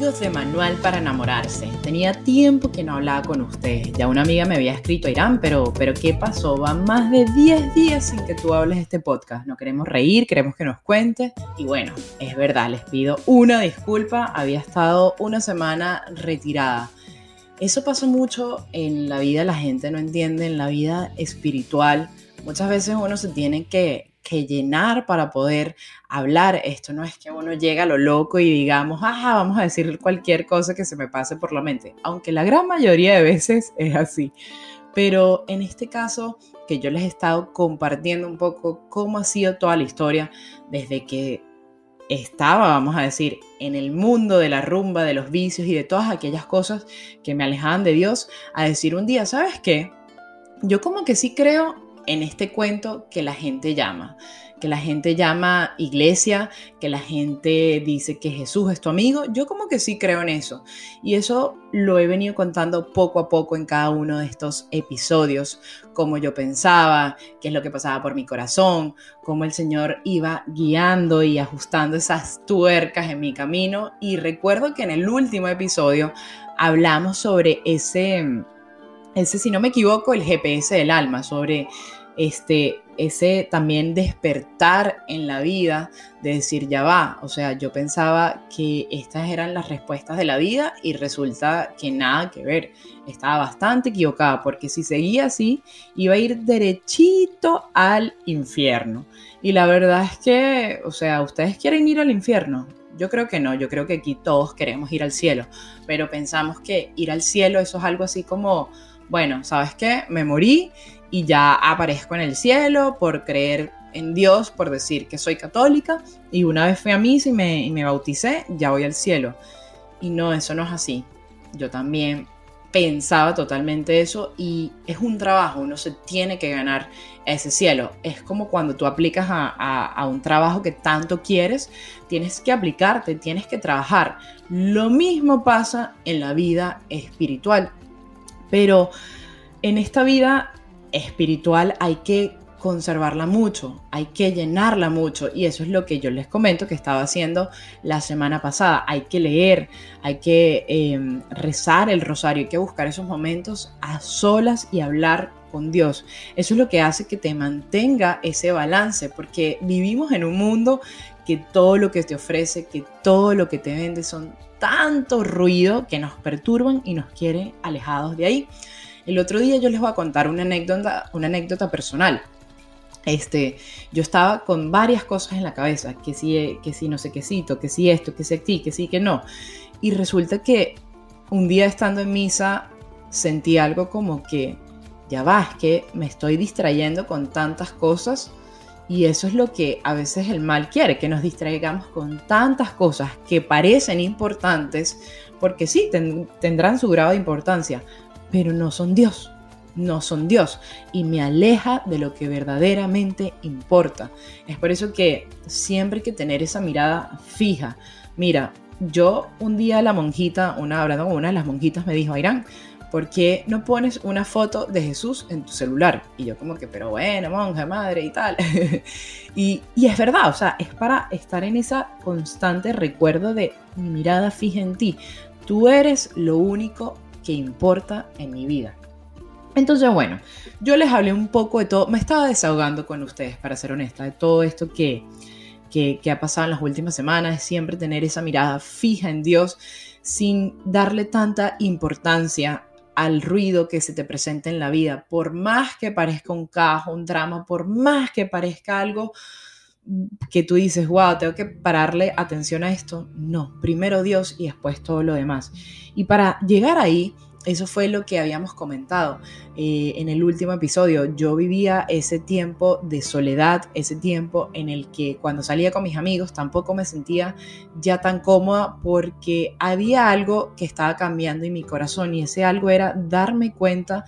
De Manual para enamorarse. Tenía tiempo que no hablaba con ustedes. Ya una amiga me había escrito, Irán, pero, pero ¿qué pasó? Van más de 10 días sin que tú hables de este podcast. No queremos reír, queremos que nos cuentes. Y bueno, es verdad, les pido una disculpa. Había estado una semana retirada. Eso pasa mucho en la vida, la gente no entiende, en la vida espiritual. Muchas veces uno se tiene que, que llenar para poder hablar. Esto no es que uno llega a lo loco y digamos, ajá, vamos a decir cualquier cosa que se me pase por la mente, aunque la gran mayoría de veces es así. Pero en este caso, que yo les he estado compartiendo un poco cómo ha sido toda la historia desde que estaba, vamos a decir, en el mundo de la rumba, de los vicios y de todas aquellas cosas que me alejaban de Dios, a decir un día, ¿sabes qué? Yo como que sí creo en este cuento que la gente llama, que la gente llama iglesia, que la gente dice que Jesús es tu amigo. Yo como que sí creo en eso. Y eso lo he venido contando poco a poco en cada uno de estos episodios, cómo yo pensaba, qué es lo que pasaba por mi corazón, cómo el Señor iba guiando y ajustando esas tuercas en mi camino. Y recuerdo que en el último episodio hablamos sobre ese ese, si no me equivoco, el GPS del alma, sobre este, ese también despertar en la vida de decir, ya va, o sea, yo pensaba que estas eran las respuestas de la vida y resulta que nada que ver, estaba bastante equivocada, porque si seguía así, iba a ir derechito al infierno. Y la verdad es que, o sea, ustedes quieren ir al infierno, yo creo que no, yo creo que aquí todos queremos ir al cielo, pero pensamos que ir al cielo eso es algo así como bueno, ¿sabes qué? Me morí y ya aparezco en el cielo por creer en Dios, por decir que soy católica y una vez fui a misa y me, y me bauticé, ya voy al cielo. Y no, eso no es así. Yo también pensaba totalmente eso y es un trabajo, uno se tiene que ganar ese cielo. Es como cuando tú aplicas a, a, un trabajo que tanto quieres, tienes que aplicarte, tienes que trabajar. Lo mismo pasa en la vida espiritual. Pero en esta vida espiritual hay que conservarla mucho, hay que llenarla mucho y eso es lo que yo les comento que estaba haciendo la semana pasada. Hay que leer, hay que em, rezar el rosario, hay que buscar esos momentos a solas y hablar con Dios. Eso es lo que hace que te mantenga ese balance porque vivimos en un mundo que todo lo que te ofrece, que todo lo que te vende son tanto ruido que nos perturban y nos quieren alejados de ahí. El otro día yo les voy a contar una anécdota, personal. Este, yo estaba con varias cosas en la cabeza, que sí, que sí, no sé qué cito, que sí esto, que sí aquí, que sí, que no. Y resulta que un día estando en misa sentí algo como que, ya va, que me estoy distrayendo con tantas cosas y eso es lo que a veces el mal quiere, que nos distraigamos con tantas cosas que parecen importantes, porque sí, tendrán su grado de importancia, pero no son Dios, no son Dios. Y me aleja de lo que verdaderamente importa. Es por eso que siempre hay que tener esa mirada fija. Mira, yo un día la monjita, una hablando una de las monjitas, me dijo, Irán, ¿por qué no pones una foto de Jesús en tu celular? Y yo como que, pero bueno, monja, madre y tal. y, es verdad, o sea, es para estar en esa constante recuerdo de mi mirada fija en ti. Tú eres lo único que importa en mi vida. Entonces, bueno, yo les hablé un poco de todo, me estaba desahogando con ustedes, para ser honesta, de todo esto que, que, ha pasado en las últimas semanas, siempre tener esa mirada fija en Dios sin darle tanta importancia al ruido que se te presenta en la vida, por más que parezca un caos, un drama, por más que parezca algo que tú dices, wow, tengo que pararle atención a esto, no, primero Dios y después todo lo demás. Y para llegar ahí, eso fue lo que habíamos comentado eh, en el último episodio. Yo vivía ese tiempo de soledad, ese tiempo en el que cuando salía con mis amigos tampoco me sentía ya tan cómoda porque había algo que estaba cambiando en mi corazón y ese algo era darme cuenta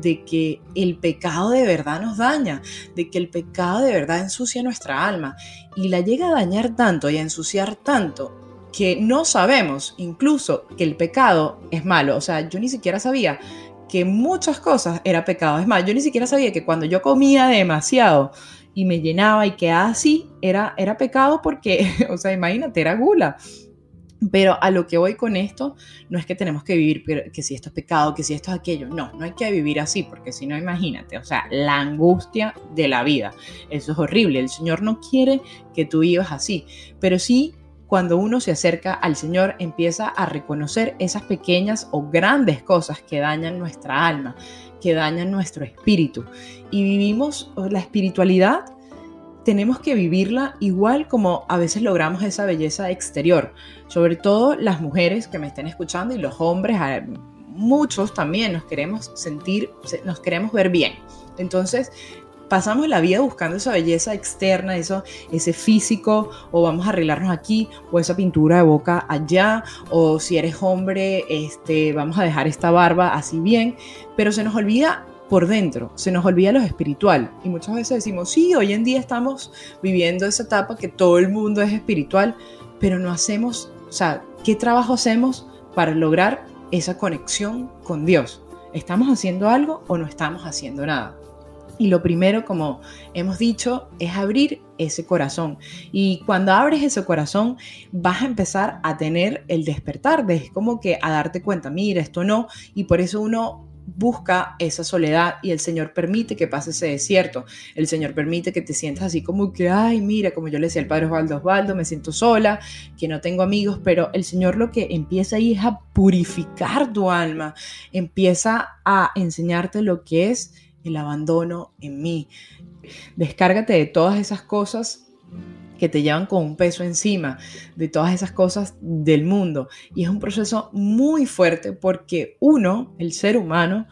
de que el pecado de verdad nos daña, de que el pecado de verdad ensucia nuestra alma y la llega a dañar tanto y a ensuciar tanto que no sabemos incluso que el pecado es malo. O sea, yo ni siquiera sabía que muchas cosas era pecado. Es más, yo ni siquiera sabía que cuando yo comía demasiado y me llenaba y quedaba así, era, era pecado porque, o sea, imagínate, era gula. Pero a lo que voy con esto, no es que tenemos que vivir que si esto es pecado, que si esto es aquello. No, no hay que vivir así, porque si no, imagínate, o sea, la angustia de la vida. Eso es horrible. El Señor no quiere que tú vivas así, pero sí cuando uno se acerca al Señor empieza a reconocer esas pequeñas o grandes cosas que dañan nuestra alma, que dañan nuestro espíritu. Y vivimos la espiritualidad tenemos que vivirla igual como a veces logramos esa belleza exterior. Sobre todo las mujeres que me estén escuchando y los hombres, muchos también nos queremos sentir, nos queremos ver bien. Entonces, pasamos la vida buscando esa belleza externa, eso, ese físico, o vamos a arreglarnos aquí, o esa pintura de boca allá, o si eres hombre, este, vamos a dejar esta barba así bien, pero se nos olvida por dentro, se nos olvida lo espiritual. Y muchas veces decimos, sí, hoy en día estamos viviendo esa etapa que todo el mundo es espiritual, pero no hacemos, o sea, ¿qué trabajo hacemos para lograr esa conexión con Dios? ¿Estamos haciendo algo o no estamos haciendo nada? Y lo primero, como hemos dicho, es abrir ese corazón. Y cuando abres ese corazón, vas a empezar a tener el despertar, de como que a darte cuenta, mira, esto no. Y por eso uno busca esa soledad y el Señor permite que pase ese desierto. El Señor permite que te sientas así como que, ay, mira, como yo le decía al Padre Osvaldo Osvaldo, me siento sola, que no tengo amigos, pero el Señor lo que empieza ahí es a purificar tu alma, empieza a enseñarte lo que es el abandono en mí. Descárgate de todas esas cosas que te llevan con un peso encima de todas esas cosas del mundo. Y es un proceso muy fuerte porque uno, el ser humano,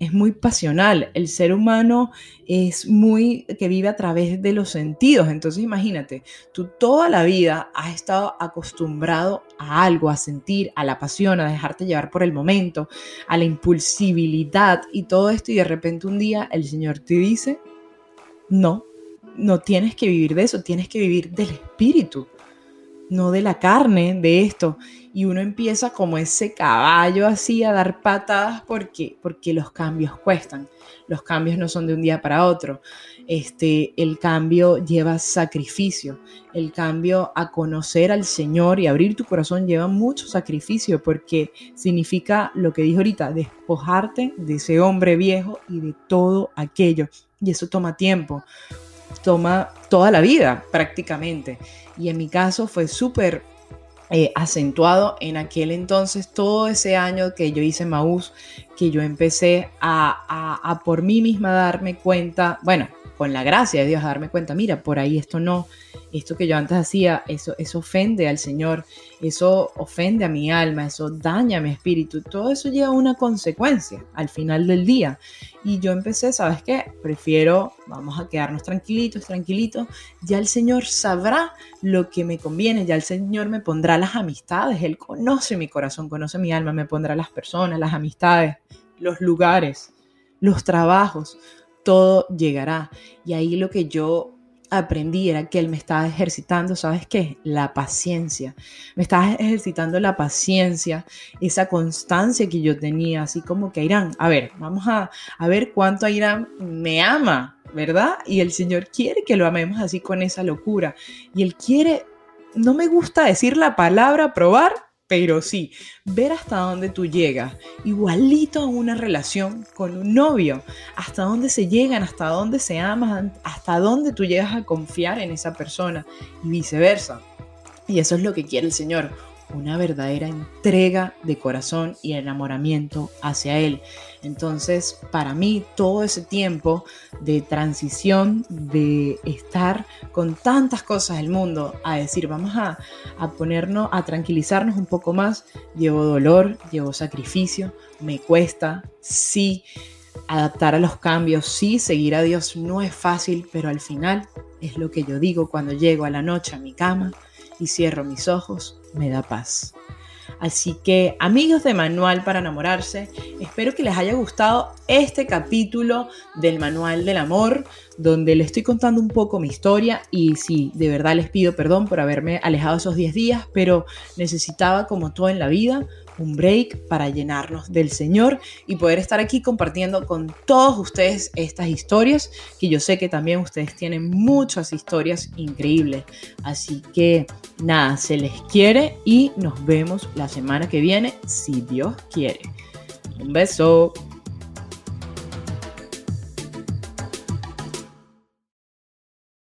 es muy pasional. El ser humano es muy que vive a través de los sentidos. Entonces imagínate, tú toda la vida has estado acostumbrado a algo, a sentir, a la pasión, a dejarte llevar por el momento, a la impulsibilidad y todo esto. Y de repente un día el Señor te dice, no, no tienes que vivir de eso, tienes que vivir del espíritu, no de la carne, de esto. Y uno empieza como ese caballo así a dar patadas porque, porque los cambios cuestan. Los cambios no son de un día para otro. Este, el cambio lleva sacrificio. El cambio a conocer al Señor y abrir tu corazón lleva mucho sacrificio porque significa lo que dijo ahorita, despojarte de ese hombre viejo y de todo aquello. Y eso toma tiempo toma toda la vida prácticamente. Y en mi caso fue súper eh, acentuado en aquel entonces, todo ese año que yo hice Maús, que yo empecé a, a por mí misma darme cuenta, bueno, con la gracia de Dios, darme cuenta, mira, por ahí esto no, esto que yo antes hacía, eso, eso ofende al Señor, eso ofende a mi alma, eso daña a mi espíritu, todo eso lleva una consecuencia al final del día. Y yo empecé, ¿sabes qué? Prefiero, vamos a quedarnos tranquilitos, tranquilitos, ya el Señor sabrá lo que me conviene, ya el Señor me pondrá las amistades, Él conoce mi corazón, conoce mi alma, me pondrá las personas, las amistades, los lugares, los trabajos, todo llegará. Y ahí lo que yo aprendí era que él me estaba ejercitando, ¿sabes qué? La paciencia. Me estaba ejercitando la paciencia, esa constancia que yo tenía, así como que Irán, a ver, vamos a, a ver cuánto Irán me ama, ¿verdad? Y el Señor quiere que lo amemos así con esa locura. Y Él quiere, no me gusta decir la palabra probar, pero sí, ver hasta dónde tú llegas, igualito a una relación con un novio, hasta dónde se llegan, hasta dónde se aman, hasta dónde tú llegas a confiar en esa persona y viceversa. Y eso es lo que quiere el Señor, una verdadera entrega de corazón y enamoramiento hacia Él. Entonces, para mí, todo ese tiempo de transición, de estar con tantas cosas del mundo, a decir, vamos a, a ponernos, a tranquilizarnos un poco más, llevo dolor, llevo sacrificio, me cuesta, sí, adaptar a los cambios, sí, seguir a Dios no es fácil, pero al final es lo que yo digo cuando llego a la noche a mi cama y cierro mis ojos me da paz. Así que amigos de Manual para enamorarse, espero que les haya gustado este capítulo del Manual del Amor, donde les estoy contando un poco mi historia y sí, de verdad les pido perdón por haberme alejado esos 10 días, pero necesitaba como todo en la vida un break para llenarnos del Señor y poder estar aquí compartiendo con todos ustedes estas historias, que yo sé que también ustedes tienen muchas historias increíbles. Así que nada, se les quiere y nos vemos la semana que viene, si Dios quiere. Un beso.